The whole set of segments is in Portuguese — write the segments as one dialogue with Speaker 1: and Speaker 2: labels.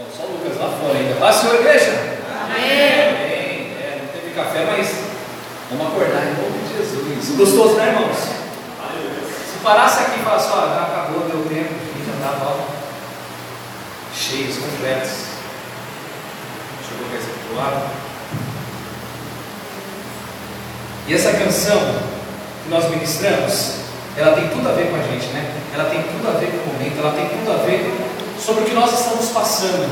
Speaker 1: Bom, só o Lucas lá fora ainda. Paz, senhor igreja? Amém. É, não teve café, mas vamos acordar em nome de Jesus. Gostoso, né, irmãos? Se parasse aqui e falasse, ó, já acabou, deu tempo, já andava ó, cheios, completos. Deixa eu colocar isso aqui do lado. E essa canção que nós ministramos, ela tem tudo a ver com a gente, né? Ela tem tudo a ver com o momento, ela tem tudo a ver sobre o que nós estamos passando.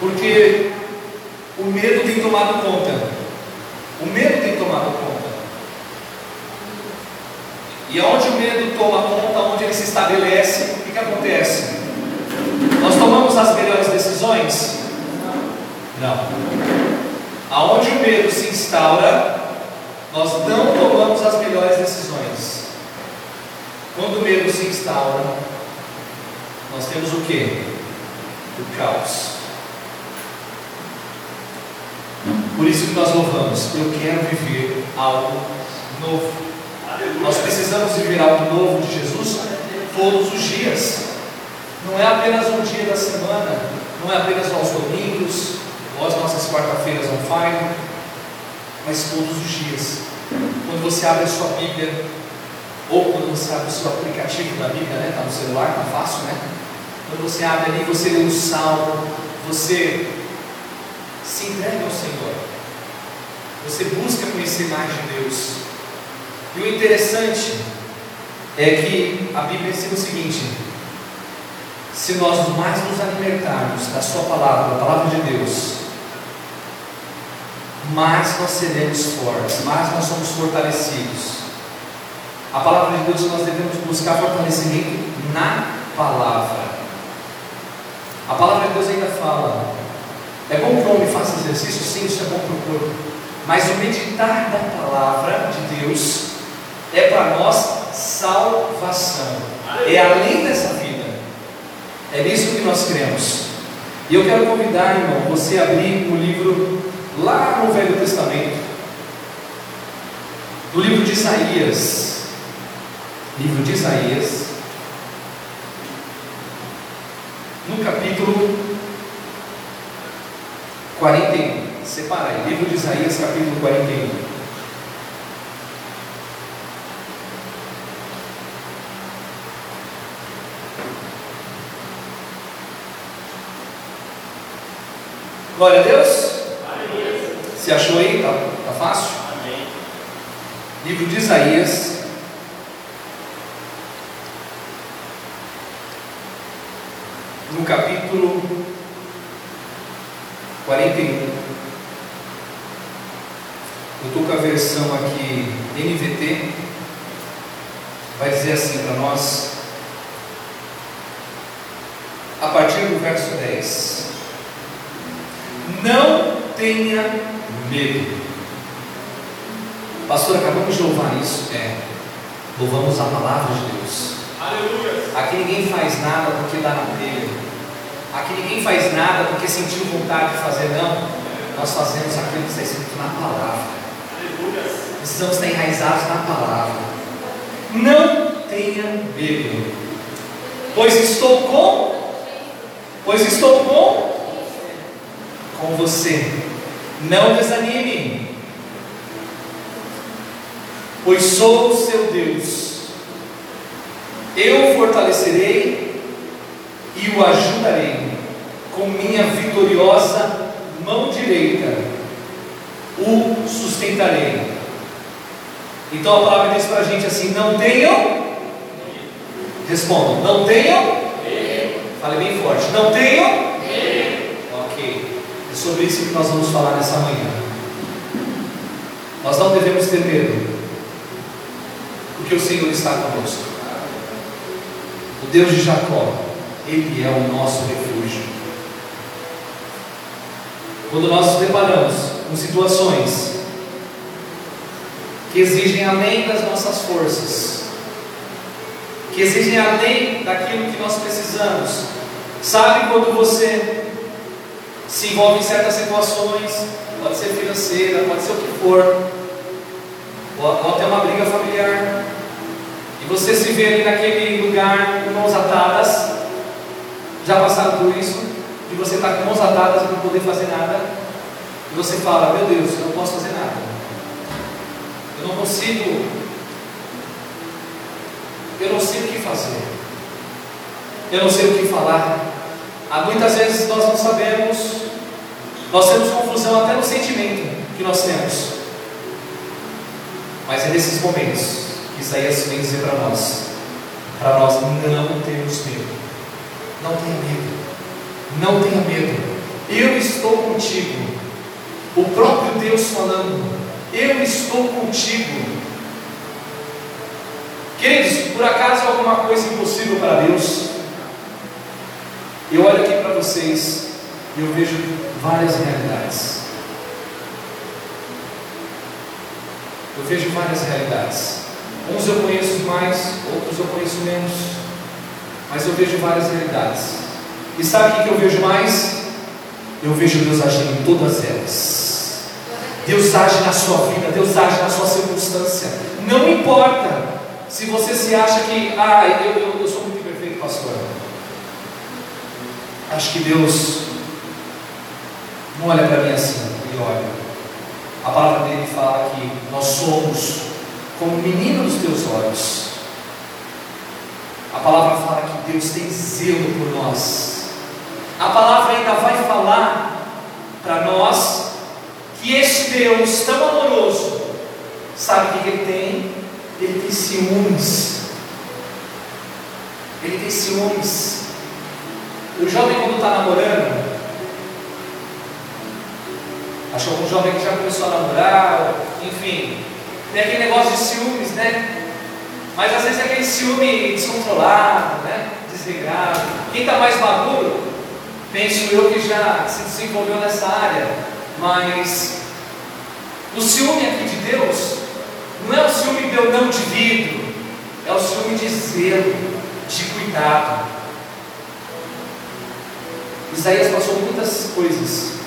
Speaker 1: Porque o medo tem tomado conta. O medo tem tomado conta. E onde o medo toma conta, onde ele se estabelece, o que, que acontece? Nós tomamos as melhores decisões? Não. Aonde o medo se instaura, nós não tomamos as melhores decisões. Quando o medo se instaura, nós temos o que? O caos. Por isso que nós louvamos. Eu quero viver algo novo. Nós precisamos viver algo novo de Jesus todos os dias. Não é apenas um dia da semana, não é apenas aos domingos, ou as nossas quarta-feiras on fire, mas todos os dias. Quando você abre a sua Bíblia, ou quando você abre o seu aplicativo da Bíblia, né? Está no celular, está fácil, né? Quando você abre ali, você lê um salmo, você se entrega ao Senhor. Você busca conhecer mais de Deus. E o interessante é que a Bíblia ensina o seguinte: se nós mais nos alimentarmos da Sua palavra, da palavra de Deus, mais nós seremos fortes, mais nós somos fortalecidos. A palavra de Deus nós devemos buscar fortalecimento na palavra. A palavra de Deus ainda fala. É bom que o homem faça exercício, sim, isso é bom para o corpo. Mas o meditar da palavra de Deus é para nós salvação. É além dessa vida. É nisso que nós cremos. E eu quero convidar, irmão, você a abrir o livro lá no Velho Testamento, no livro de Isaías. Livro de Isaías, no capítulo 41. Separa aí, livro de Isaías, capítulo 41. Glória a Deus. Se achou aí? Tá, tá fácil?
Speaker 2: Amém.
Speaker 1: Livro de Isaías. No capítulo 41. Eu estou com a versão aqui NVT. Vai dizer assim para nós. A partir do verso 10. Não tenha medo. Pastor, acabamos de louvar isso. É. Louvamos a palavra de Deus.
Speaker 2: Aleluia.
Speaker 1: Aqui ninguém faz nada porque dá na telha. Aqui ninguém faz nada porque sentiu vontade de fazer, não. Nós fazemos aquilo que está escrito na palavra. Precisamos estar enraizados na palavra. Não tenha medo, pois estou com, pois estou com, com você. Não desanime, pois sou o seu Deus. Eu o fortalecerei e o ajudarei com minha vitoriosa mão direita. O sustentarei. Então a palavra diz para a gente assim: não tenham. Respondam, não tenham. Fale bem forte, não tenham. Ok. É sobre isso que nós vamos falar nessa manhã. Nós não devemos ter medo, porque o Senhor está conosco. O Deus de Jacó, Ele é o nosso refúgio. Quando nós nos deparamos com situações que exigem além das nossas forças, que exigem além daquilo que nós precisamos, sabe quando você se envolve em certas situações, pode ser financeira, pode ser o que for, ou até uma briga familiar, e você se vê ali naquele lugar com mãos atadas, Já passaram por isso? De você estar com mãos atadas e não poder fazer nada? E você fala, meu Deus, eu não posso fazer nada. Eu não consigo. Eu não sei o que fazer. Eu não sei o que falar. Há muitas vezes nós não sabemos. Nós temos confusão até no sentimento que nós temos. Mas é nesses momentos que Isaías vem dizer para nós: para nós não termos medo. Não tenha medo. Não tenha medo. Eu estou contigo. O próprio Deus falando: Eu estou contigo. Queridos, por acaso alguma coisa impossível para Deus? Eu olho aqui para vocês e eu vejo várias realidades. Eu vejo várias realidades. Uns eu conheço mais, outros eu conheço menos. Mas eu vejo várias realidades. E sabe o que eu vejo mais? Eu vejo Deus agindo em todas elas. Deus age na sua vida, Deus age na sua circunstância. Não importa se você se acha que, ah, eu, eu, eu sou muito perfeito, pastor. Acho que Deus não olha para mim assim, Ele olha. A palavra dele fala que nós somos como menino dos teus olhos. A palavra fala que Deus tem zelo por nós. A palavra ainda vai falar para nós que este Deus tão amoroso, sabe o que ele tem? Ele tem ciúmes. Ele tem ciúmes. O jovem, quando está namorando, Acho algum jovem que já começou a namorar, enfim, tem aquele negócio de ciúmes, né? Mas às vezes é aquele ciúme descontrolado, né? Desregrado. Quem está mais maduro, penso eu que já se desenvolveu nessa área, mas o ciúme aqui de Deus não é o ciúme de eu não divido, é o ciúme de zelo, de cuidado. Isaías passou muitas coisas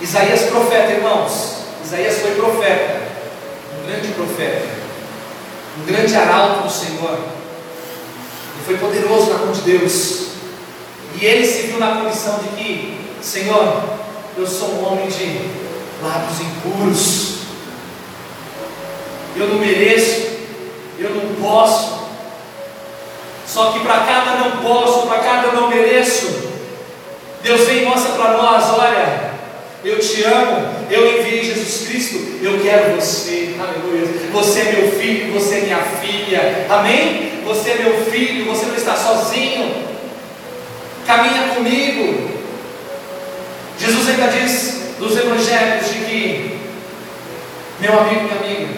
Speaker 1: Isaías profeta, irmãos. Isaías foi profeta, um grande profeta, um grande arauto do Senhor. Ele foi poderoso na mão de Deus. E ele se viu na condição de que, Senhor, eu sou um homem de lábios impuros. Eu não mereço, eu não posso. Só que para cada não posso, para cada não mereço, Deus vem e mostra para nós: olha, eu te amo, eu enviei Jesus Cristo, eu quero você, aleluia. Você é meu filho, você é minha filha, amém? Você é meu filho, você não está sozinho, caminha comigo. Jesus ainda diz nos evangelhos de que, meu amigo, minha amiga,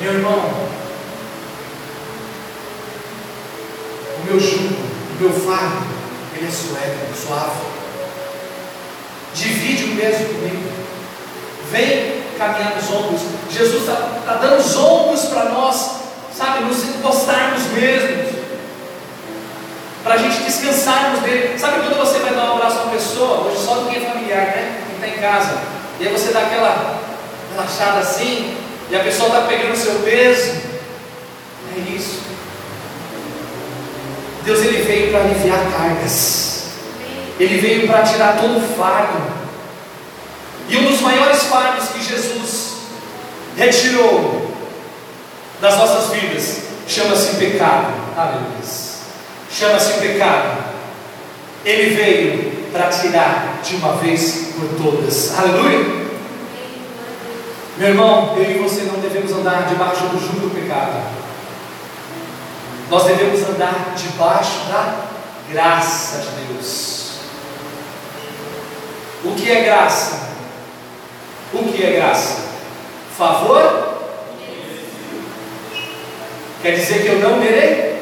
Speaker 1: meu irmão, o meu jugo, o meu fardo, ele é suave, suave. Divide o peso comigo. Vem caminhar nos ombros. Jesus está tá dando os ombros para nós, sabe, nos encostarmos mesmos. Para a gente descansarmos dele. Sabe quando você vai dar um abraço a uma pessoa, hoje só quem é familiar, né? Quem está em casa. E aí você dá aquela relaxada assim, e a pessoa está pegando o seu peso. É isso. Deus ele veio para aliviar cargas. Ele veio para tirar todo o fardo. E um dos maiores fardos que Jesus retirou das nossas vidas chama-se pecado. Aleluia. Chama-se pecado. Ele veio para tirar de uma vez por todas. Aleluia. Meu irmão, eu e você não devemos andar debaixo do jugo do pecado. Nós devemos andar debaixo da graça de Deus. O que é graça? O que é graça? Favor? Quer dizer que eu não merei?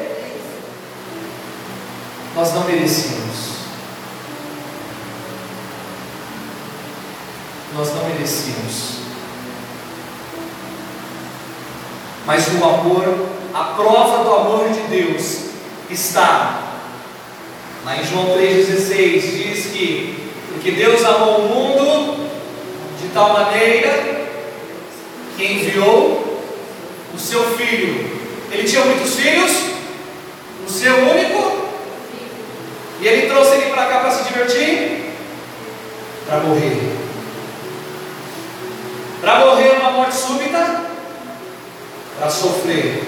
Speaker 1: Nós não merecíamos. Nós não merecíamos. Mas o amor, a prova do amor de Deus está lá em João 3,16, diz que porque Deus amou o mundo de tal maneira que enviou o seu filho. Ele tinha muitos filhos, o seu único para cá para se divertir? Para morrer. Para morrer uma morte súbita? Para sofrer.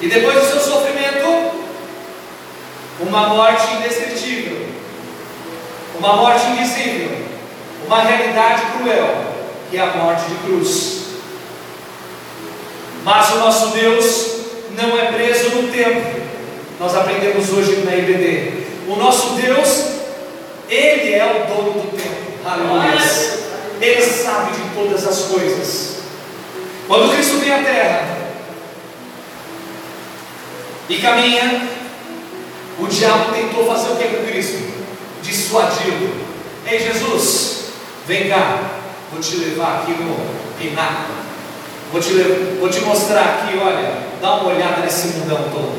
Speaker 1: E depois do seu sofrimento, uma morte indescritível, uma morte invisível, uma realidade cruel, que é a morte de cruz. Mas o nosso Deus não é preso no tempo. Nós aprendemos hoje na IBD. O nosso Deus, Ele é o dono do tempo. Aleluia. Ele sabe de todas as coisas. Quando Cristo vem à terra e caminha, o diabo tentou fazer o que com Cristo? Dissuadi-lo. Ei Jesus, vem cá, vou te levar aqui no pináculo. Vou te, vou te mostrar aqui, olha, dá uma olhada nesse mundão todo.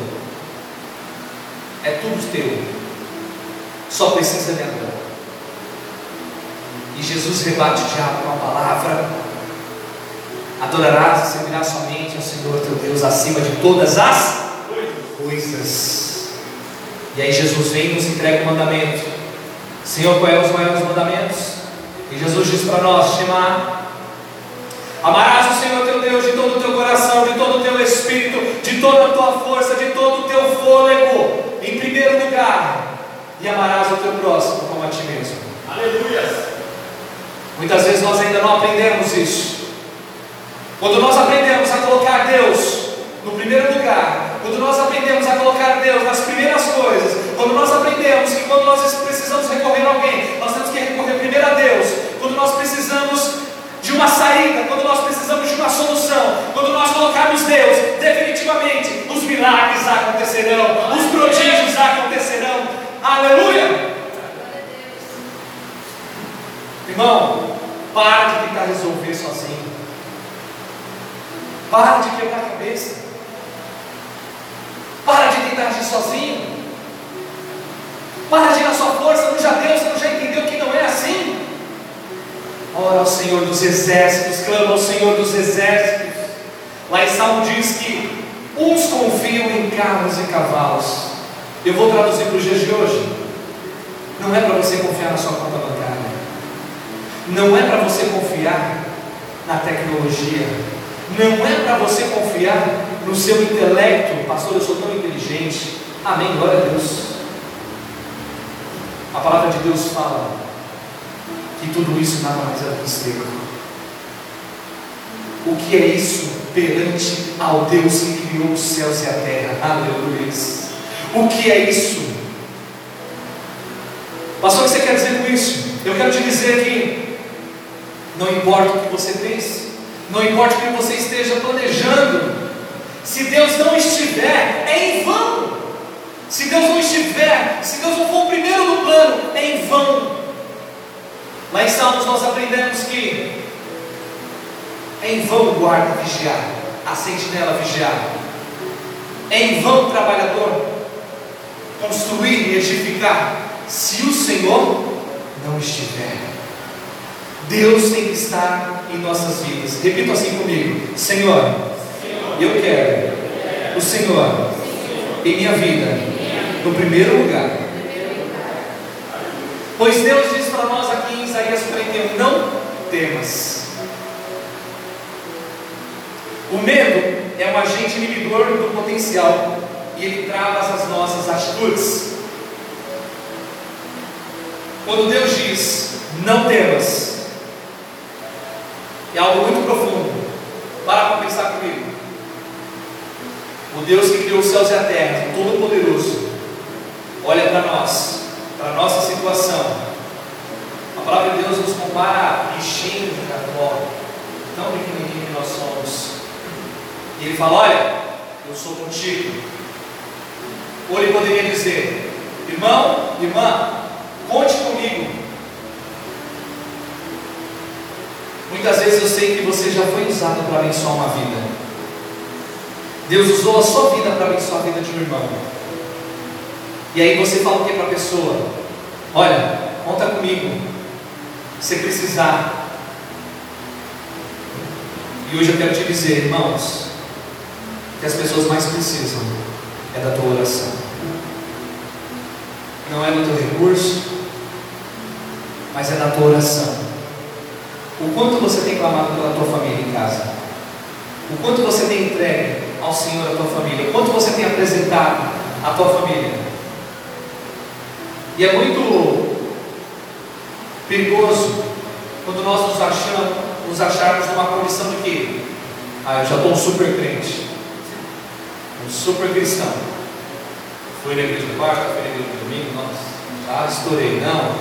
Speaker 1: É tudo teu. Só precisa de adorar. E Jesus rebate o diabo com a palavra: Adorarás e servirás somente ao Senhor teu Deus acima de todas as coisas. E aí Jesus vem e nos entrega o mandamento. Senhor, quais são os maiores mandamentos? E Jesus diz para nós: Shema. Amarás o Senhor teu Deus de todo o teu coração, de todo o teu espírito, de toda a tua força, de todo o teu fôlego, em primeiro lugar, e amarás o teu próximo como a ti mesmo. Aleluia! Muitas vezes nós ainda não aprendemos isso. Quando nós aprendemos a colocar Deus no primeiro lugar, quando nós aprendemos a colocar Deus nas primeiras coisas, quando nós aprendemos que quando nós precisamos recorrer a alguém, nós temos que recorrer primeiro a Deus, quando nós precisamos de uma saída, quando nós precisamos de uma solução, quando nós colocarmos Deus, definitivamente os milagres acontecerão, os prodígios acontecerão. Aleluia! Irmão, para de resolver sozinho. Para de quebrar a cabeça. Para de tentar agir sozinho. Para de ir na sua força, não já deu, você não já entendeu que não é assim. Ora ao Senhor dos exércitos, clama ao Senhor dos exércitos. Lá em Salmo diz que uns confiam em carros e cavalos. Eu vou traduzir para os dias de hoje. Não é para você confiar na sua conta bancária não é para você confiar na tecnologia, não é para você confiar no seu intelecto, pastor, eu sou tão inteligente. Amém, glória a Deus. A palavra de Deus fala que tudo isso nada mais é do O que é isso perante ao Deus que criou os céus e a terra? Aleluia. O que é isso? Pastor, o que você quer dizer com isso? Eu quero te dizer que não importa o que você pense, não importa o que você esteja planejando, se Deus não estiver, é em vão. Se Deus não estiver, se Deus não for o primeiro no plano, é em vão. Lá em Salmos nós aprendemos que é em vão o guarda vigiar, a sentinela vigiar. É em vão o trabalhador construir e edificar, se o Senhor não estiver. Deus tem que estar em nossas vidas. Repita assim comigo: Senhor, eu quero o Senhor em minha vida, no primeiro lugar. Pois Deus diz para nós aqui em Isaías 41: Não temas. O medo é um agente inibidor do potencial e ele trava as nossas atitudes. Quando Deus diz: Não temas, é algo muito profundo. Para para pensar comigo. O Deus que criou os céus e a terra, Todo-Poderoso, olha para nós, para a nossa situação. A palavra de Deus nos compara a bichinho de cartola, tão pequenininho que nós somos. E ele fala: Olha, eu sou contigo. Ou ele poderia dizer: Irmão, irmã, conte comigo, Muitas vezes eu sei que você já foi usado para abençoar uma vida. Deus usou a sua vida para abençoar a vida de um irmão. E aí você fala o que para a pessoa? Olha, conta comigo. Se precisar. E hoje eu quero te dizer, irmãos, que as pessoas mais precisam é da tua oração. não é do teu recurso, mas é da tua oração. O quanto você tem clamado pela tua família em casa? O quanto você tem entregue ao Senhor a tua família? O quanto você tem apresentado a tua família? E é muito perigoso quando nós nos achamos, nos acharmos numa condição de que, ah, eu já estou um super crente, um super cristão. Fui na igreja do quarta, fui na igreja do domingo, nossa, já estourei. Não,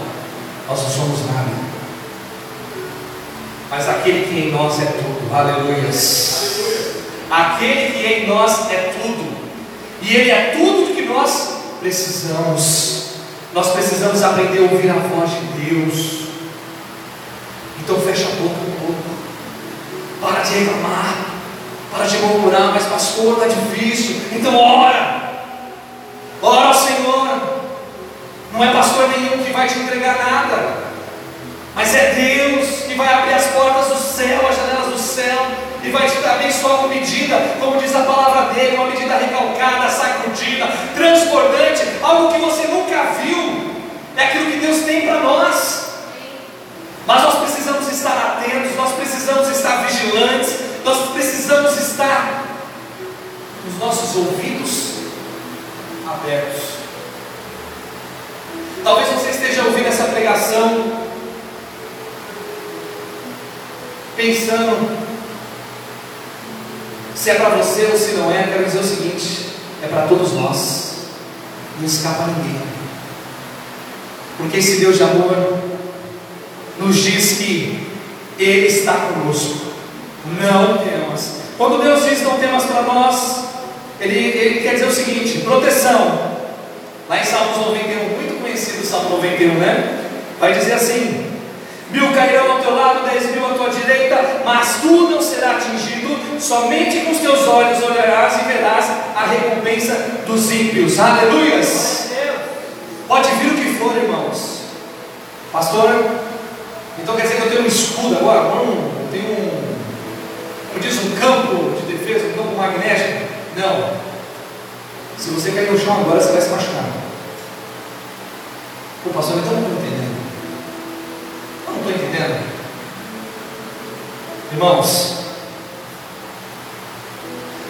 Speaker 1: nós não somos nada. Mas aquele que em nós é tudo, aleluias. Aquele que em nós é tudo, e Ele é tudo que nós precisamos. Nós precisamos aprender a ouvir a voz de Deus. Então fecha a boca um pouco. Para de reclamar. Para de murmurar, mas pastor, está difícil. Então ora. Ora ao Senhor. Não é pastor nenhum que vai te entregar nada. Mas é Deus que vai abrir as portas do céu, as janelas do céu, e vai te abençoar com medida, como diz a palavra dele, uma medida recalcada, sacudida, transbordante, algo que você nunca viu. É aquilo que Deus tem para nós. Mas nós precisamos estar atentos, nós precisamos estar vigilantes, nós precisamos estar com os nossos ouvidos abertos. Talvez você esteja ouvindo essa pregação pensando se é para você ou se não é, quero dizer o seguinte: é para todos nós, não escapa ninguém, porque esse Deus de amor nos diz que Ele está conosco, não temas. Quando Deus diz não temas para nós, ele, ele quer dizer o seguinte: proteção. Lá em Salmos 91, muito conhecido o Salmo 91, né? Vai dizer assim: Mil cairão ao teu lado, dez mil à tua direita, mas tu não serás atingido, somente com os teus olhos olharás e verás a recompensa dos ímpios. Aleluias! Pode vir o que for, irmãos. Pastor, então quer dizer que eu tenho um escudo agora? Não, eu tenho um, como diz, um campo de defesa, um campo magnético. Não. Se você cair no chão agora, você vai se machucar. Pô, pastor, então não estou entendendo. Eu não estou entendendo. Irmãos,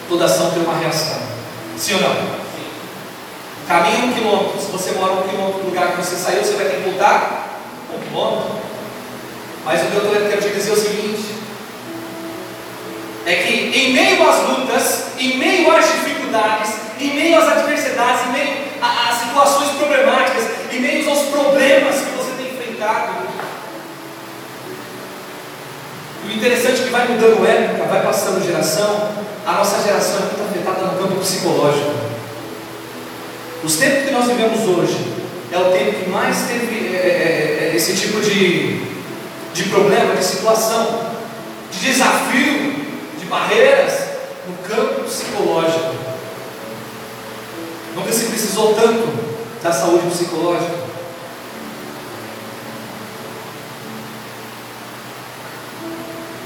Speaker 1: toda ação tem uma reação. Sim ou não? Sim. Caminha um quilômetro. Se você mora um quilômetro do lugar que você saiu, você vai ter que voltar um quilômetro. Mas o que eu quero te dizer é o seguinte: é que em meio às lutas, em meio às dificuldades, em meio às adversidades, em meio às situações problemáticas, em meio aos problemas que você tem enfrentado, o interessante é que vai mudando época, vai passando geração, a nossa geração é muito afetada no campo psicológico. Os tempos que nós vivemos hoje é o tempo que mais teve é, é, é, esse tipo de, de problema, de situação, de desafio, de barreiras no campo psicológico. Nunca se precisou tanto da saúde psicológica.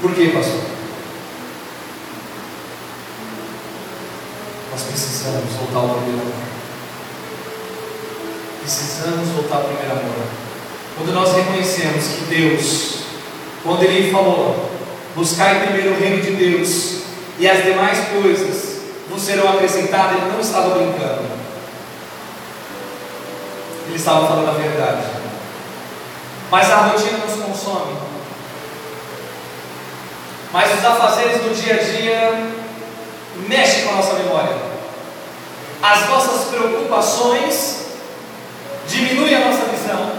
Speaker 1: Por quê, pastor? Nós precisamos voltar ao primeiro amor. Precisamos voltar ao primeiro amor. Quando nós reconhecemos que Deus, quando Ele falou, buscar primeiro o reino de Deus e as demais coisas vos serão acrescentadas, Ele não estava brincando. Ele estava falando a verdade. Mas a rotina nos consome. Mas os afazeres do dia a dia mexem com a nossa memória. As nossas preocupações diminuem a nossa visão.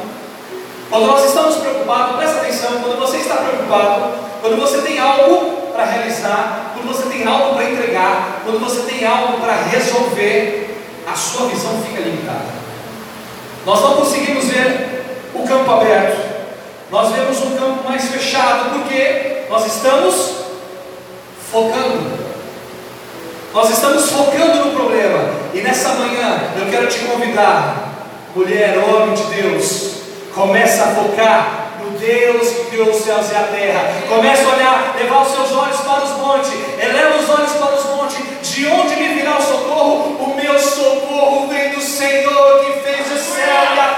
Speaker 1: Quando nós estamos preocupados, presta atenção, quando você está preocupado, quando você tem algo para realizar, quando você tem algo para entregar, quando você tem algo para resolver, a sua visão fica limitada. Nós não conseguimos ver o campo aberto. Nós vemos um campo mais fechado, porque nós estamos focando. Nós estamos focando no problema. E nessa manhã eu quero te convidar, mulher, homem de Deus, começa a focar no Deus que criou os céus e a terra. Começa a olhar, levar os seus olhos para os montes. Eleva os olhos para os montes. De onde me virá o socorro? O meu socorro vem do Senhor que fez o céu e a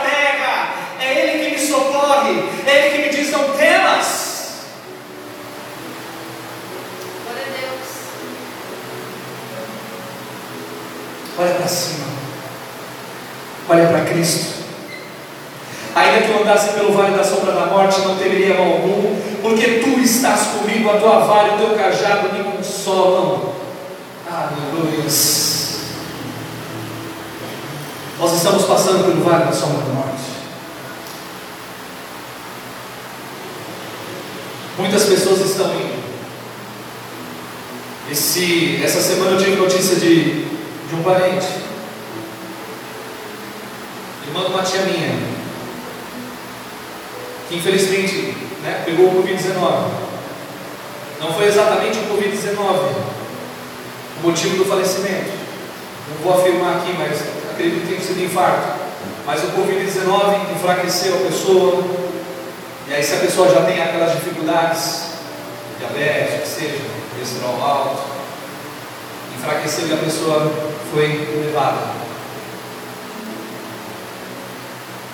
Speaker 1: Olha para cima. Olha para Cristo. Ainda que eu andasse pelo vale da sombra da morte, não temeria mal algum, porque tu estás comigo, a tua vara e o teu cajado me consolam. Aleluia. Nós estamos passando pelo vale da sombra da morte. Muitas pessoas estão indo. Esse, essa semana eu tive notícia de, de um parente, irmã de uma tia minha, que infelizmente né, pegou o Covid-19. Não foi exatamente o Covid-19 o motivo do falecimento. Não vou afirmar aqui, mas acredito que tenha sido infarto. Mas o Covid-19 enfraqueceu a pessoa, e aí se a pessoa já tem aquelas dificuldades, diabetes, que seja, colesterol alto, enfraqueceu a pessoa foi levada.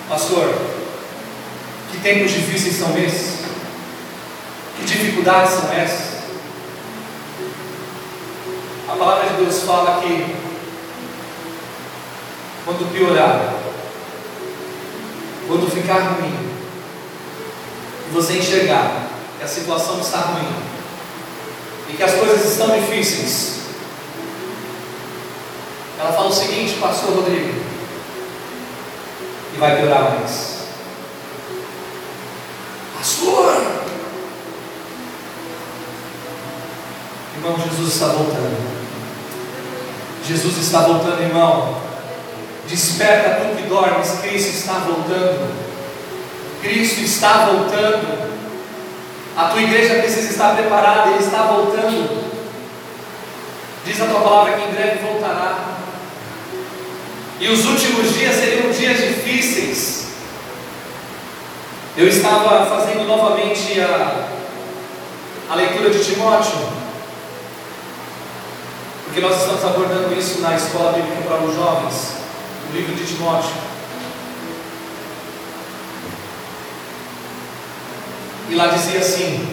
Speaker 1: Pastor, que tempos difíceis são esses? Que dificuldades são essas? A palavra de Deus fala que quando piorar, quando ficar ruim, e você enxergar que a situação está ruim e que as coisas estão difíceis, ela fala o seguinte, Pastor Rodrigo, e vai piorar mais. Pastor! Irmão, Jesus está voltando. Jesus está voltando, irmão. Desperta tu que dormes, Cristo está voltando. Cristo está voltando. A tua igreja precisa estar preparada, Ele está voltando. Diz a tua palavra que em breve voltará. E os últimos dias seriam dias difíceis. Eu estava fazendo novamente a, a leitura de Timóteo, porque nós estamos abordando isso na escola bíblica para os jovens, o livro de Timóteo. E lá dizia assim: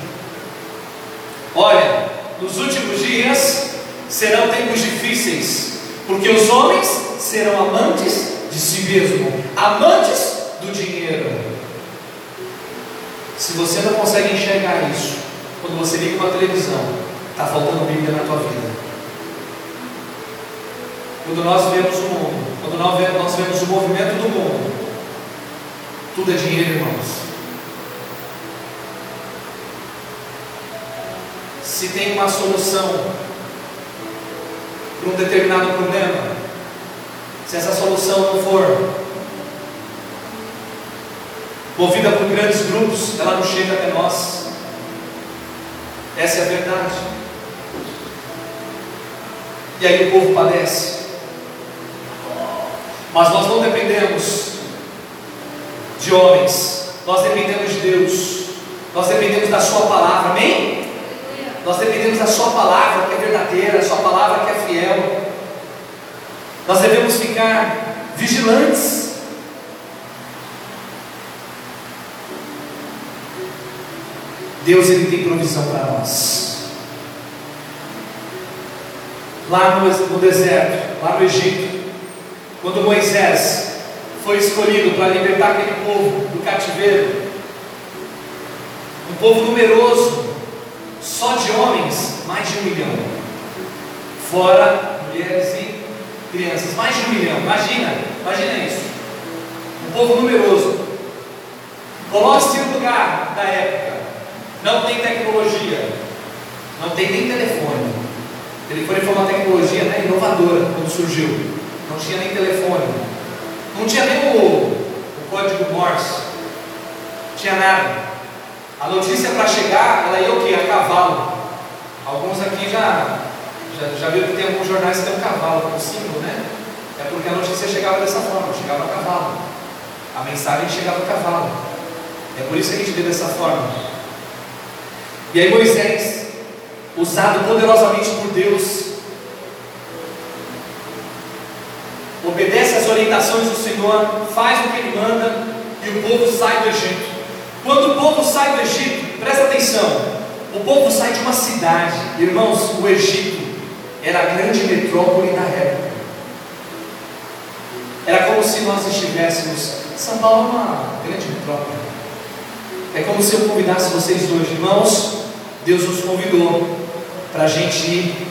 Speaker 1: Olha, nos últimos dias serão tempos difíceis, porque os homens serão amantes de si mesmo, amantes do dinheiro. Se você não consegue enxergar isso, quando você liga uma televisão, está faltando Bíblia na tua vida. Quando nós vemos o mundo, quando nós vemos o movimento do mundo, tudo é dinheiro, irmãos. Se tem uma solução para um determinado problema, se essa solução não for movida por grandes grupos, ela não chega até nós. Essa é a verdade. E aí o povo padece. Mas nós não dependemos de homens, nós dependemos de Deus, nós dependemos da Sua palavra, amém? Nós dependemos da Sua palavra que é verdadeira, a Sua palavra que é fiel. Nós devemos ficar vigilantes Deus ele tem provisão para nós. Lá no, no deserto, lá no Egito, quando Moisés foi escolhido para libertar aquele povo do cativeiro, um povo numeroso, só de homens, mais de um milhão, fora mulheres e crianças, mais de um milhão, imagina, imagina isso, um povo numeroso. Coloque-se no lugar da época, não tem tecnologia, não tem nem telefone. O telefone foi uma tecnologia né, inovadora quando surgiu. Não tinha nem telefone, não tinha nem o, o código Morse, não tinha nada. A notícia para chegar, ela ia o quê? A cavalo. Alguns aqui já, já, já viram que tem alguns jornais que tem um cavalo como símbolo, né? É porque a notícia chegava dessa forma, chegava a cavalo. A mensagem chegava a cavalo. É por isso que a gente vê dessa forma. E aí Moisés, usado poderosamente por Deus, obedece às orientações do Senhor, faz o que ele manda e o povo sai do Egito. Quando o povo sai do Egito, presta atenção, o povo sai de uma cidade, irmãos, o Egito era a grande metrópole da época. Era como se nós estivéssemos. São Paulo é uma grande metrópole. É como se eu convidasse vocês hoje, irmãos. Deus nos convidou para a gente ir.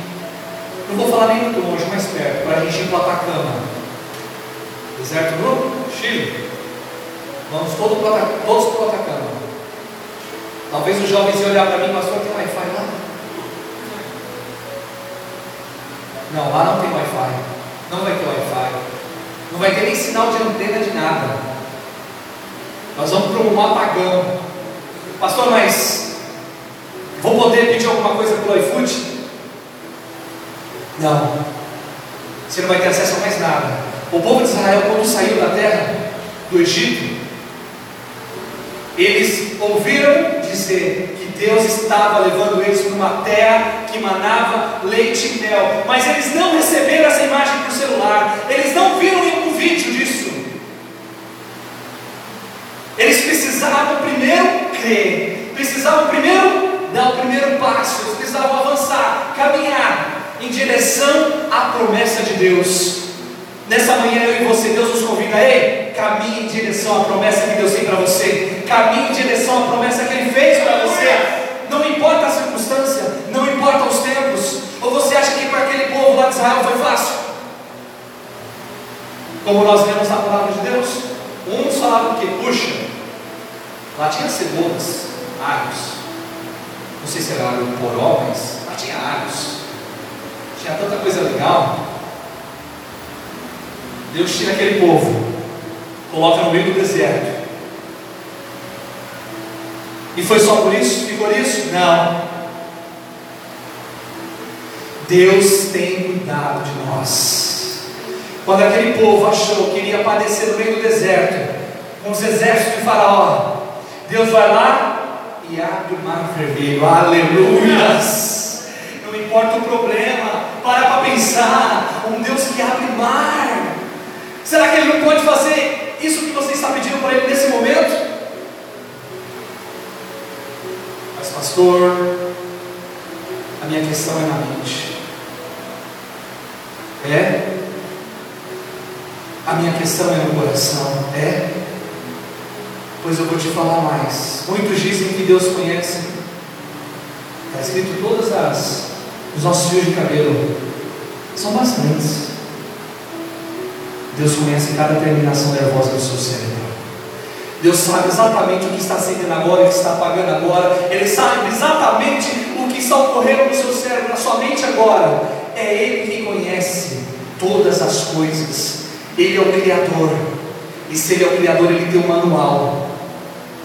Speaker 1: Não vou falar nem muito longe, mais perto, para a gente ir para Atacama. Deserto do Chile. Vamos todos para o Atacama. Talvez os jovens iam olhar para mim, pastor, tem Wi-Fi lá? Não, lá não tem Wi-Fi. Não vai ter Wi-Fi. Não vai ter nem sinal de antena de nada. Nós vamos para um apagão. Pastor, mas vou poder pedir alguma coisa pelo iFood? Não. Você não vai ter acesso a mais nada. O povo de Israel, quando saiu da terra do Egito, eles ouviram dizer Deus estava levando eles para uma terra que manava leite e mel, mas eles não receberam essa imagem por celular, eles não viram nenhum vídeo disso. Eles precisavam primeiro crer, precisavam primeiro dar o primeiro passo, eles precisavam avançar, caminhar em direção à promessa de Deus. Nessa manhã eu e você, Deus nos convida, ei, caminhe em direção à promessa que Deus tem para você, caminhe em direção à promessa que Ele fez para você. Não importa a circunstância, não importa os tempos. Ou você acha que para aquele povo lá de Israel foi fácil? Como nós lemos na palavra de Deus, uns falavam que, puxa, lá tinha cebolas, alhos. Não sei se era poró, mas lá tinha alhos. Tinha tanta coisa legal. Deus tira aquele povo, coloca no meio do deserto. E foi só por isso? Ficou nisso? Não. Deus tem cuidado de nós. Quando aquele povo achou que iria padecer no meio do deserto, com os exércitos de Faraó, Deus vai lá e abre o mar vermelho. Aleluias! Não importa o problema, para para pensar. Um Deus que abre mar. Será que Ele não pode fazer isso que você está pedindo para Ele nesse momento? Mas, pastor, a minha questão é na mente. É? A minha questão é no coração. É? Pois eu vou te falar mais. Muitos dizem que Deus conhece. Está escrito todas as os nossos fios de cabelo. São bastantes. Deus conhece cada terminação nervosa do seu cérebro. Deus sabe exatamente o que está acendendo agora, o que está apagando agora. Ele sabe exatamente o que está ocorrendo no seu cérebro, na sua mente agora. É Ele que conhece todas as coisas. Ele é o Criador. E se Ele é o Criador, Ele tem um manual.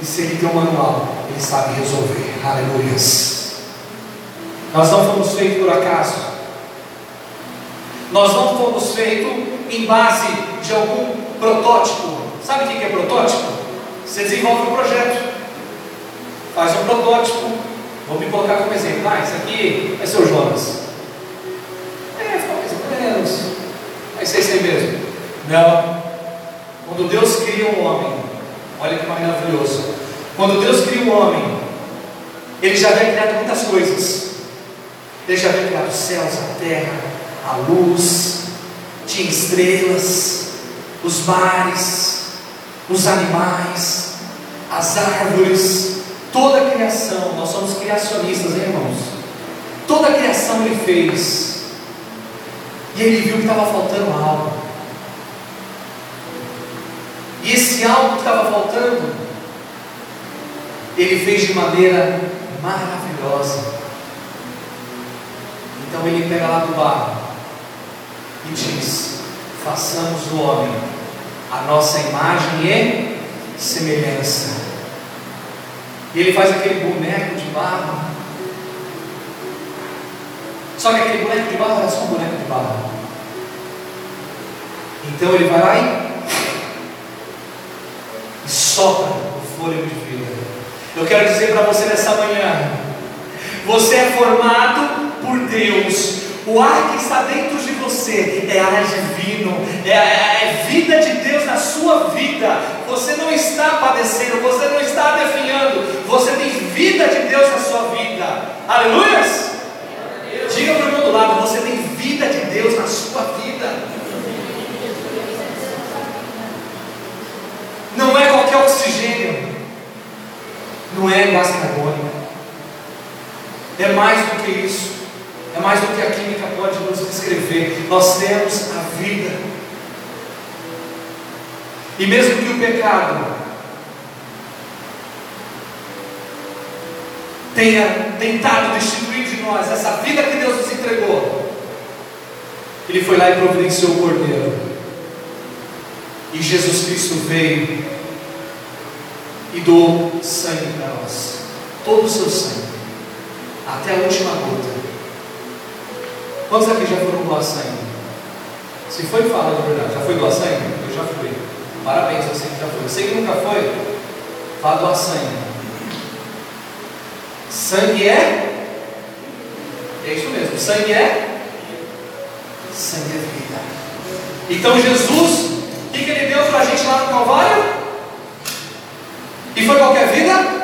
Speaker 1: E se Ele tem um manual, Ele sabe resolver. Aleluias. Nós não fomos feitos por acaso. Nós não fomos feitos em base de algum protótipo. Sabe o que é protótipo? Você desenvolve um projeto, faz um protótipo. Vou me colocar como exemplo. Ah, isso aqui é seu Jonas. É, ficou mais ou menos. Vai ser isso aí mesmo. Não. Quando Deus cria um homem, olha que maravilhoso. Quando Deus cria um homem, Ele já havia criado muitas coisas. Ele já havia criado os céus, a terra, a luz, tinha estrelas, os mares, os animais, as árvores, toda a criação, nós somos criacionistas, hein, irmãos? Toda a criação ele fez, e ele viu que estava faltando algo, e esse algo que estava faltando, ele fez de maneira maravilhosa. Então ele pega lá do barro, e diz: façamos do homem a nossa imagem e semelhança. E ele faz aquele boneco de barro. Só que aquele boneco de barro era só um boneco de barro. Então ele vai lá e, e sopra o fôlego de vida. Eu quero dizer para você nessa manhã: você é formado por Deus o ar que está dentro de você é ar divino, é, é, é vida de Deus na sua vida. Você não está padecendo, você não está definhando, você tem vida de Deus na sua vida. Aleluias! Diga para o meu lado: você tem vida de Deus na sua vida. oxigênio, não é gás carbônico. É mais do que isso. É mais do que a química pode nos descrever. Nós temos a vida. E mesmo que o pecado tenha tentado destituir de nós essa vida que Deus nos entregou, Ele foi lá e providenciou o Cordeiro. E Jesus Cristo veio e doou sangue para nós, todo o seu sangue, até a última gota. Quantos aqui já foram doar sangue? Se foi, fala de verdade. Já foi doar sangue? Eu já fui. Parabéns, você que já foi. Você que nunca foi, vá doar sangue. Sangue é. É isso mesmo. Sangue é. Sangue é vida. Então Jesus, o que, que ele deu para a gente lá no Calvário? E foi qualquer vida?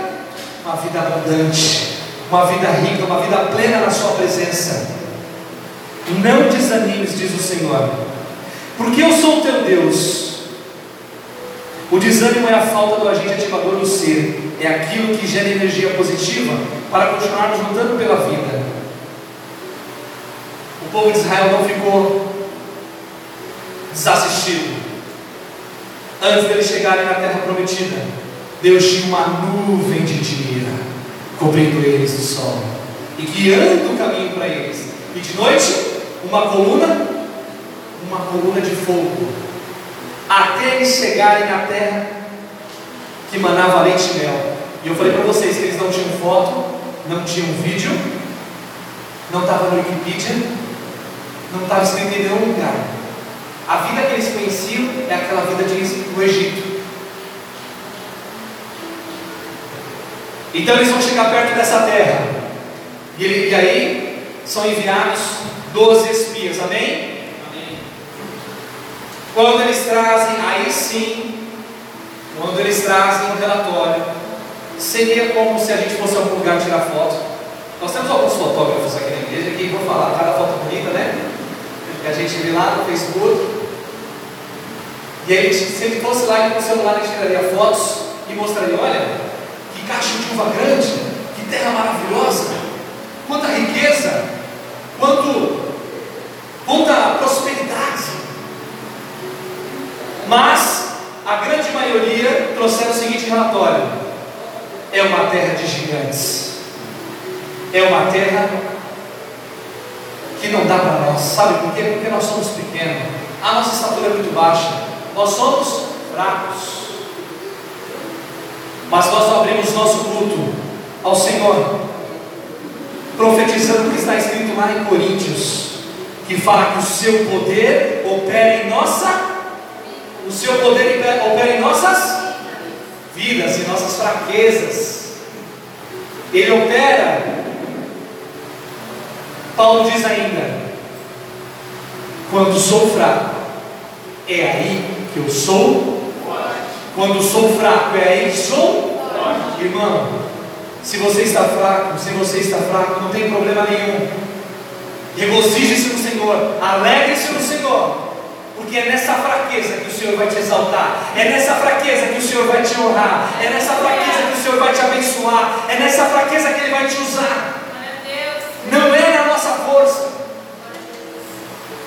Speaker 1: Uma vida abundante, uma vida rica, uma vida plena na Sua presença. Não desanimes, diz o Senhor, porque eu sou o teu Deus. O desânimo é a falta do agente ativador do ser, é aquilo que gera energia positiva para continuarmos lutando pela vida. O povo de Israel não ficou desassistido. Antes deles chegarem na terra prometida, Deus tinha uma nuvem de tira cobrindo eles do sol e guiando o caminho para eles. E de noite, uma coluna, uma coluna de fogo, até eles chegarem na terra que manava leite e mel. E eu falei para vocês que eles não tinham foto, não tinham vídeo, não estava no Wikipedia, não estava escrito em nenhum lugar. A vida que eles conheciam é aquela vida de, no Egito. Então eles vão chegar perto dessa terra. E, ele, e aí são enviados 12 espias, amém? amém? Quando eles trazem, aí sim, quando eles trazem um relatório, seria como se a gente fosse a algum lugar tirar foto. Nós temos alguns fotógrafos aqui na igreja que vão falar, cada foto bonita, né? Que a gente vê lá no Facebook. E aí, se ele fosse lá com o celular, ele tiraria fotos e mostraria: olha, que caixa de uva grande, que terra maravilhosa, quanta riqueza, quanto, quanta prosperidade. Mas a grande maioria trouxeram o seguinte relatório: é uma terra de gigantes, é uma terra que não dá para nós, sabe por quê? Porque nós somos pequenos, a nossa estatura é muito baixa, nós somos fracos. Mas nós abrimos nosso culto ao Senhor, profetizando o que está escrito lá em Coríntios, que fala que o seu poder opera em nossa, o seu poder opera em nossas vidas, em nossas fraquezas. Ele opera. Paulo diz ainda: quando sou fraco, é aí que eu sou quando sou fraco, é aí que sou Irmão, se você está fraco, se você está fraco, não tem problema nenhum. Regozije-se no Senhor, alegre-se no Senhor, porque é nessa fraqueza que o Senhor vai te exaltar, é nessa fraqueza que o Senhor vai te honrar, é nessa fraqueza que o Senhor vai te abençoar, é nessa fraqueza que Ele vai te usar. Não é na nossa força.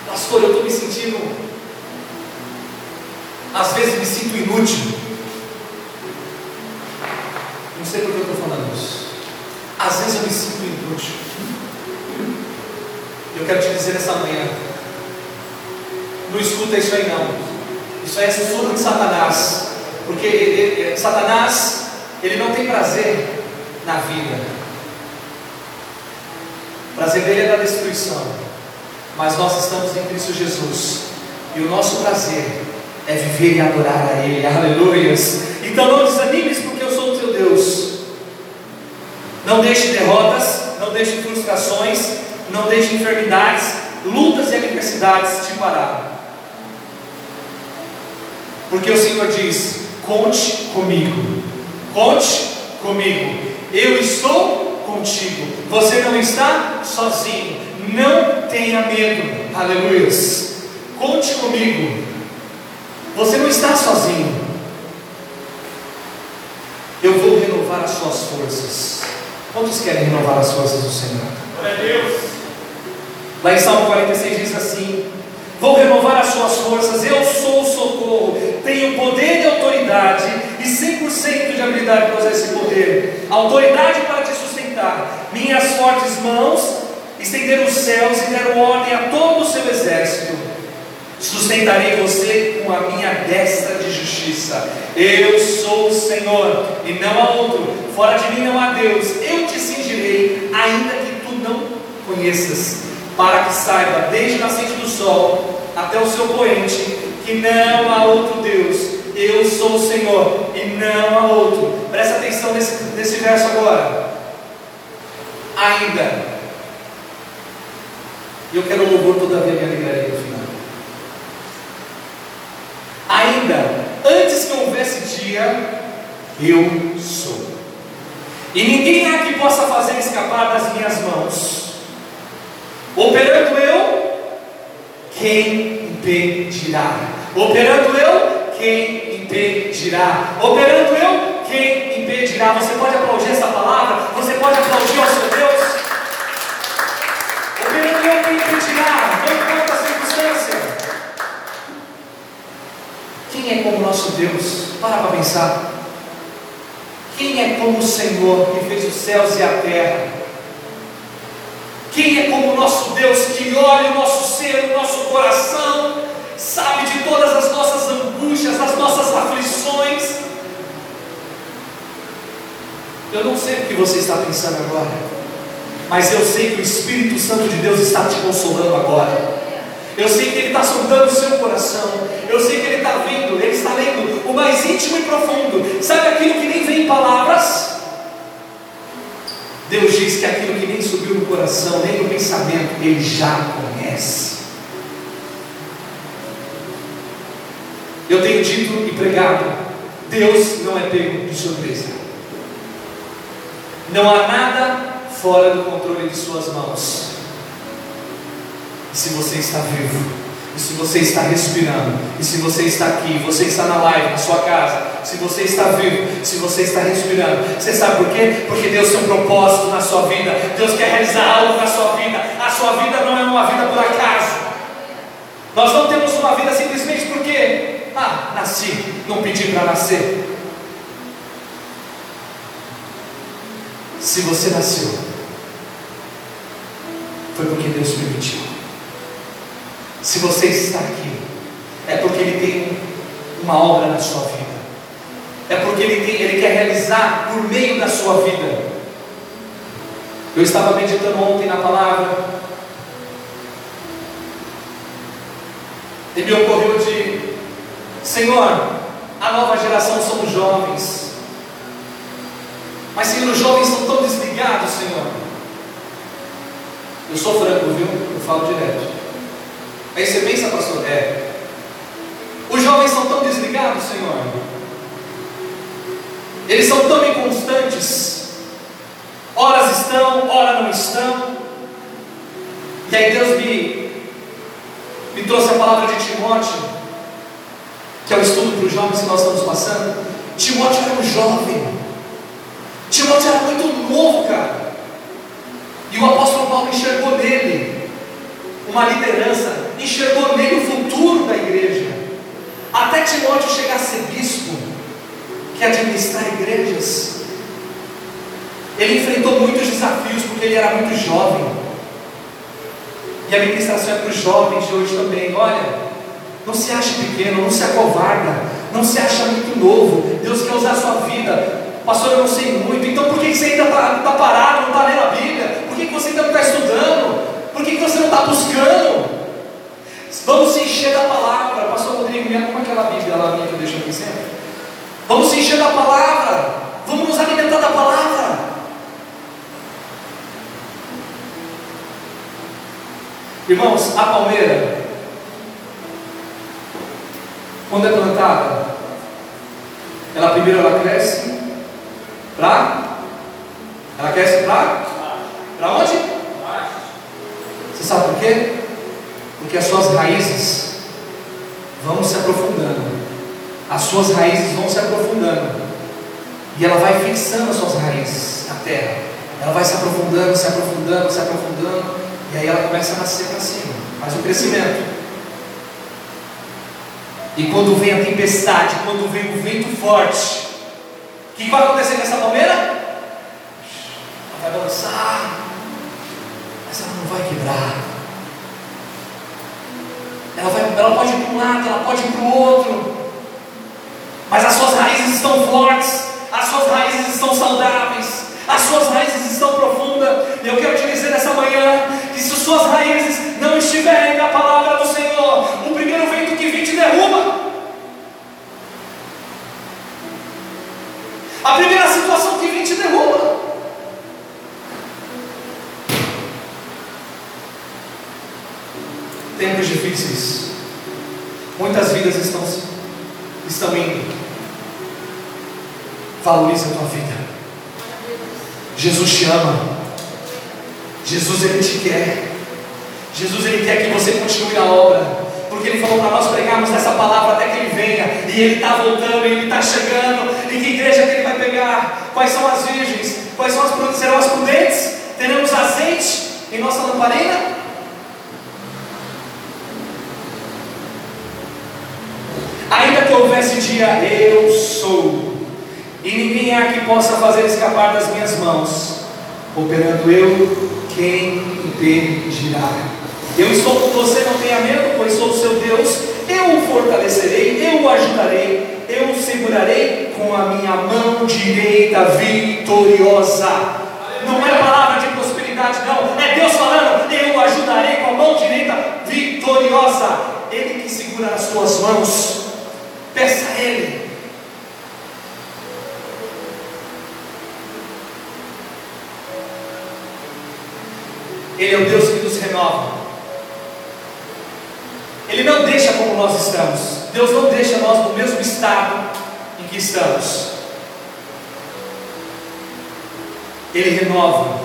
Speaker 1: Pastor, eu estou me sentindo às vezes me sinto inútil. Não sei por que eu estou falando isso. Às vezes eu me sinto inútil. Eu quero te dizer nessa manhã: não escuta isso aí não. Isso aí é sussurro de Satanás. Porque ele, ele, Satanás, ele não tem prazer na vida. O prazer dele é da destruição. Mas nós estamos em Cristo Jesus. E o nosso prazer é viver e adorar a Ele, aleluias. Então não desanimes, eu sou o teu Deus. Não deixe derrotas, não deixe frustrações, não deixe enfermidades, lutas e adversidades te parar. Porque o Senhor diz: conte comigo, conte comigo, eu estou contigo, você não está sozinho, não tenha medo, aleluias. Conte comigo, você não está sozinho. As suas forças. Quantos querem renovar as forças do Senhor?
Speaker 2: Glória a Deus.
Speaker 1: Lá em Salmo 46 diz assim: Vou renovar as suas forças, eu sou o socorro, tenho poder e autoridade e 100% de habilidade para usar esse poder, autoridade para te sustentar, minhas fortes mãos estenderam os céus e deram ordem a todo o seu exército. Sustentarei você com a minha destra de justiça. Eu sou o Senhor e não há outro. Fora de mim não há Deus. Eu te cingirei, ainda que tu não conheças, para que saiba, desde o nascente do sol até o seu poente, que não há outro Deus. Eu sou o Senhor e não há outro. Presta atenção nesse, nesse verso agora. Ainda. Eu quero louvor todavia me alegrarei no final. Ainda, antes que houvesse dia, eu sou. E ninguém há que possa fazer escapar das minhas mãos. Operando eu, quem impedirá? Operando eu, quem impedirá? Operando eu, quem impedirá? Você pode aplaudir essa palavra? Você pode aplaudir ao seu Deus? Operando eu, quem impedirá? Não importa a circunstância. Quem é como nosso Deus? Para para pensar. Quem é como o Senhor que fez os céus e a terra? Quem é como o nosso Deus que olha o nosso ser, o nosso coração, sabe de todas as nossas angústias, as nossas aflições? Eu não sei o que você está pensando agora, mas eu sei que o Espírito Santo de Deus está te consolando agora. Eu sei que Ele está sondando o seu coração. Eu sei que Ele está vendo, Ele está lendo o mais íntimo e profundo. Sabe aquilo que nem vem em palavras? Deus diz que aquilo que nem subiu no coração, nem no pensamento, Ele já conhece. Eu tenho dito e pregado: Deus não é pego de surpresa. Não há nada fora do controle de Suas mãos. Se você está vivo, e se você está respirando, e se você está aqui, você está na live, na sua casa, se você está vivo, se você está respirando, você sabe por quê? Porque Deus tem um propósito na sua vida, Deus quer realizar algo na sua vida, a sua vida não é uma vida por acaso. Nós não temos uma vida simplesmente porque, ah, nasci, não pedi para nascer. Se você nasceu, foi porque Deus permitiu. Se você está aqui, é porque Ele tem uma obra na sua vida. É porque Ele, tem, Ele quer realizar por meio da sua vida. Eu estava meditando ontem na palavra. E me ocorreu de Senhor, a nova geração são os jovens. Mas Senhor, os jovens são tão desligados, Senhor. Eu sou franco, viu? Eu falo direto. Aí você pensa, pastor, é. Os jovens são tão desligados, Senhor. Eles são tão inconstantes. Horas estão, ora não estão. E aí Deus me, me trouxe a palavra de Timóteo, que é o estudo para os jovens que nós estamos passando. Timóteo era um jovem. Timóteo era muito novo, cara. E o apóstolo Paulo enxergou nele uma liderança, enxergou nele o futuro da igreja. Até Timóteo chegar a ser bispo, que administrar igrejas. Ele enfrentou muitos desafios porque ele era muito jovem. E a ministração é para os jovens de hoje também. Olha, não se ache pequeno, não se acovarda, não se acha muito novo. Deus quer usar a sua vida. Pastor, eu não sei muito, então por que você ainda está tá parado, não está lendo a Bíblia? Por que você ainda não está estudando? Por que você não está buscando? Vamos se encher da palavra. Pastor Rodrigo, me como aquela Bíblia lá minha que eu deixo aqui sempre. Vamos se encher da palavra. Vamos nos alimentar da palavra. Irmãos, a palmeira, quando é plantada, ela primeiro ela cresce para ela cresce para para onde? Você sabe por quê? Porque as suas raízes vão se aprofundando. As suas raízes vão se aprofundando. E ela vai fixando as suas raízes na terra. Ela vai se aprofundando, se aprofundando, se aprofundando. E aí ela começa a nascer para cima. Faz o crescimento. E quando vem a tempestade, quando vem o vento forte, o que vai acontecer com essa palmeira? Ela vai balançar, mas ela não vai quebrar. Ela, vai, ela pode ir para um lado, ela pode ir para o outro, mas as suas raízes estão fortes, as suas raízes estão saudáveis, as suas raízes estão profundas. E eu quero te dizer nessa manhã que se as suas raízes não estiverem na palavra do Senhor, o primeiro vento que vem te derruba. A primeira situação que vem te derruba. Tempos difíceis. Muitas vidas estão, estão indo. Valorize a tua vida. Jesus te ama. Jesus ele te quer. Jesus ele quer que você continue na obra porque Ele falou para nós pregarmos essa palavra até que Ele venha, e Ele está voltando, Ele está chegando, e que igreja que Ele vai pegar? Quais são as virgens? Quais são as serão as prudentes? Teremos azeite em nossa lamparina? Ainda que houvesse dia, eu sou, e ninguém há que possa fazer escapar das minhas mãos, operando eu, quem impedirá? Eu estou com você, não tenha medo, pois sou o seu Deus. Eu o fortalecerei, eu o ajudarei, eu o segurarei com a minha mão direita vitoriosa. Não é palavra de prosperidade, não. É Deus falando, eu o ajudarei com a mão direita vitoriosa. Ele que segura as suas mãos. Peça a Ele. Ele é o Deus que nos renova. Ele não deixa como nós estamos. Deus não deixa nós no mesmo estado em que estamos. Ele renova.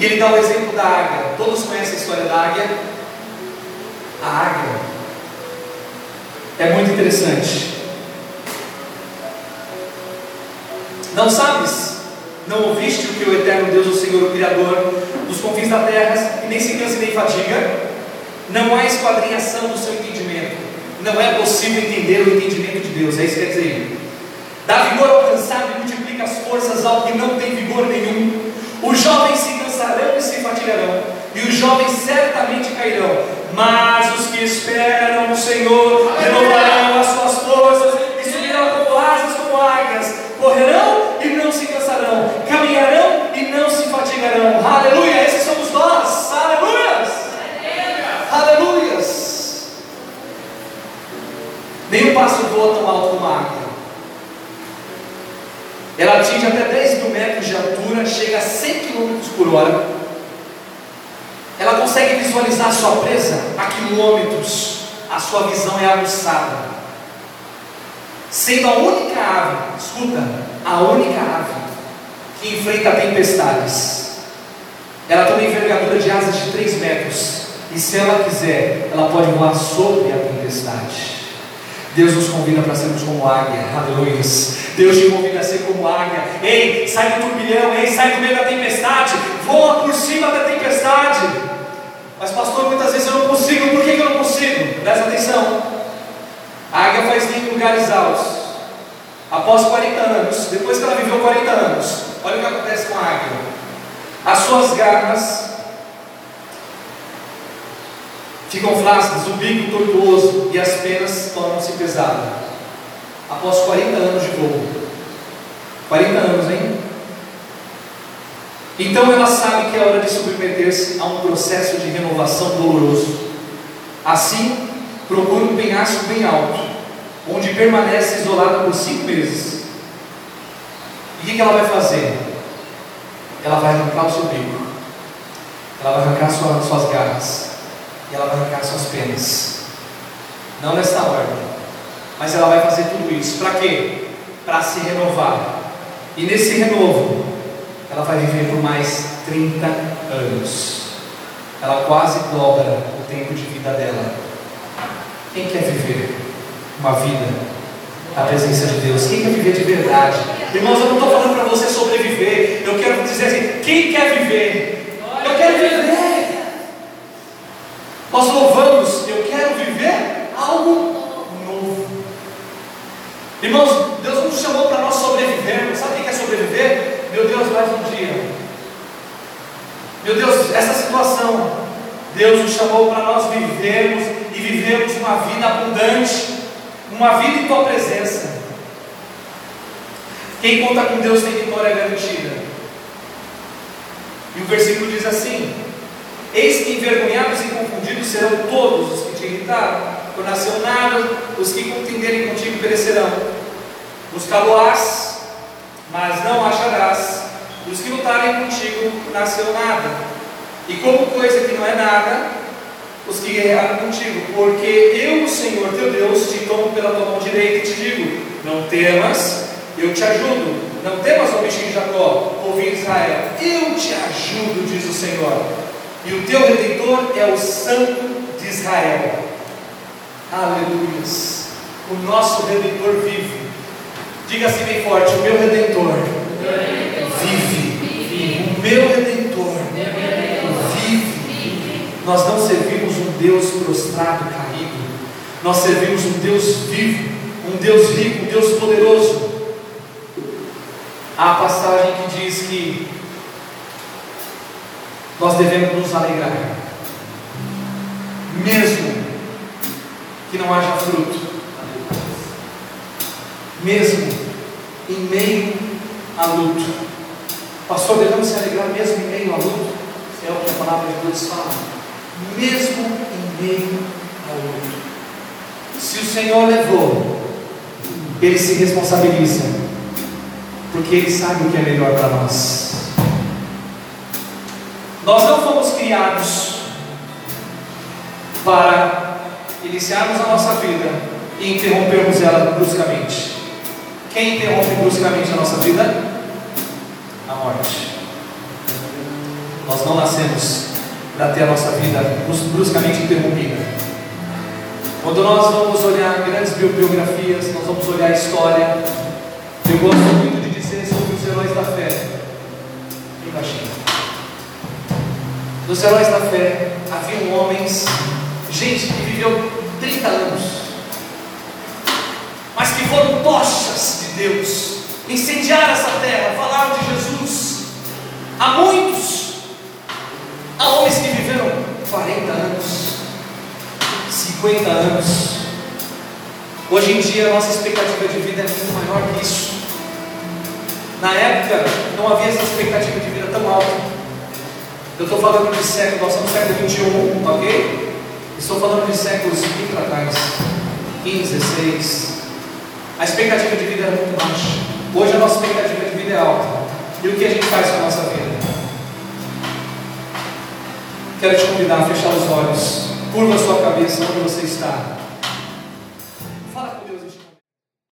Speaker 1: E ele dá o exemplo da águia. Todos conhecem a história da águia? A águia é muito interessante. Não sabes? Não ouviste o que o eterno Deus, o Senhor, o Criador dos confins da terra, e nem se cansa nem fadiga? Não há esquadrinhação do seu entendimento. Não é possível entender o entendimento de Deus. É isso que quer dizer. Dá vigor ao cansado e multiplica as forças ao que não tem vigor nenhum. Os jovens se cansarão e se fatigarão, e os jovens certamente cairão. Mas os que esperam no Senhor renovarão as suas forças e subirão como asas como águias, correrão e não se cansarão, caminharão e não se fatigarão. Aleluia! Esses somos nós. Aleluia! Aleluias! Nem o pássaro voa tão alto como a águia. Ela atinge até 10 mil metros de altura, chega a 100 km por hora. Ela consegue visualizar a sua presa a quilômetros. A sua visão é aguçada. Sendo a única ave, escuta, a única ave que enfrenta tempestades. Ela tem uma envergadura de asas de 3 metros e se ela quiser, ela pode voar sobre a tempestade. Deus nos convida para sermos como águia, aleluia. Deus te convida a ser como águia. Ei, sai do turbilhão, ei, sai do meio da tempestade, voa por cima da tempestade. Mas, pastor, muitas vezes eu não consigo, por que, eu não consigo? Presta atenção. A águia faz ninho em lugares altos. Após 40 anos, depois que ela viveu 40 anos, olha o que acontece com a águia. As suas garras Ficam flácidas, o bico tortuoso as penas tornam-se pesadas. Após 40 anos de voo. 40 anos, hein? Então ela sabe que é hora de submeter-se a um processo de renovação doloroso. Assim, procura um penhasco bem alto, onde permanece isolada por cinco meses. E o que ela vai fazer? Ela vai arrancar o seu bico, ela vai arrancar suas garras, e ela vai arrancar suas penas. Não nesta ordem, mas ela vai fazer tudo isso. Para quê? Para se renovar. E nesse renovo, ela vai viver por mais 30 anos. Ela quase dobra o tempo de vida dela. Quem quer viver uma vida a presença de Deus? Quem quer viver de verdade? Irmãos, eu não estou falando para você sobreviver. Eu quero dizer assim: quem quer viver? Eu quero viver. Nós louvamos, eu quero viver algo novo. Irmãos, Deus não nos chamou para nós sobrevivermos. Sabe o que é sobreviver? Meu Deus, mais um dia. Meu Deus, essa situação. Deus nos chamou para nós vivermos e vivermos uma vida abundante, uma vida em tua presença. Quem conta com Deus tem vitória garantida. E o versículo diz assim: Eis que envergonhados e confundidos serão todos os que te irritaram, por nasceu nada, os que contenderem contigo perecerão. Buscá-lo-ás, mas não acharás, os que lutarem contigo nasceu nada. E como coisa que não é nada, os que guerrearam contigo, porque eu, o Senhor teu Deus, te tomo pela tua mão direita e te digo: não temas, eu te ajudo. Não temas, ó bichinho Jacó, ouvi Israel, eu te ajudo, diz o Senhor. E o teu redentor é o Santo de Israel. Aleluia. O nosso redentor vive. Diga assim bem forte: o meu redentor vive. O meu redentor vive. Nós não servimos um Deus prostrado, caído. Nós servimos um Deus vivo, um Deus rico, um Deus poderoso. Há a passagem que diz que nós devemos nos alegrar, mesmo que não haja fruto, mesmo em meio à luta. Pastor, devemos se alegrar mesmo em meio à luta? É o que a palavra de Deus fala. Mesmo em meio à luta. Se o Senhor levou, Ele se responsabiliza, porque Ele sabe o que é melhor para nós. Nós não fomos criados para iniciarmos a nossa vida e interrompermos ela bruscamente. Quem interrompe bruscamente a nossa vida? A morte. Nós não nascemos para ter a nossa vida bruscamente interrompida. Quando nós vamos olhar grandes biografias, nós vamos olhar a história. Eu gosto muito de dizer sobre os heróis da fé. Baixinho. Nos heróis da fé haviam homens, gente que viveu 30 anos, mas que foram tochas de Deus, incendiaram essa terra, falaram de Jesus. Há muitos, há homens que viveram 40 anos, 50 anos. Hoje em dia a nossa expectativa de vida é muito maior que isso. Na época não havia essa expectativa de vida tão alta. Eu estou falando de século, nós estamos no século 21, ok? Estou falando de séculos muito para trás, 15, 16. A expectativa de vida era muito baixa. Hoje a nossa expectativa de vida é alta. E o que a gente faz com a nossa vida? Quero te convidar a fechar os olhos. Curva a sua cabeça onde você está.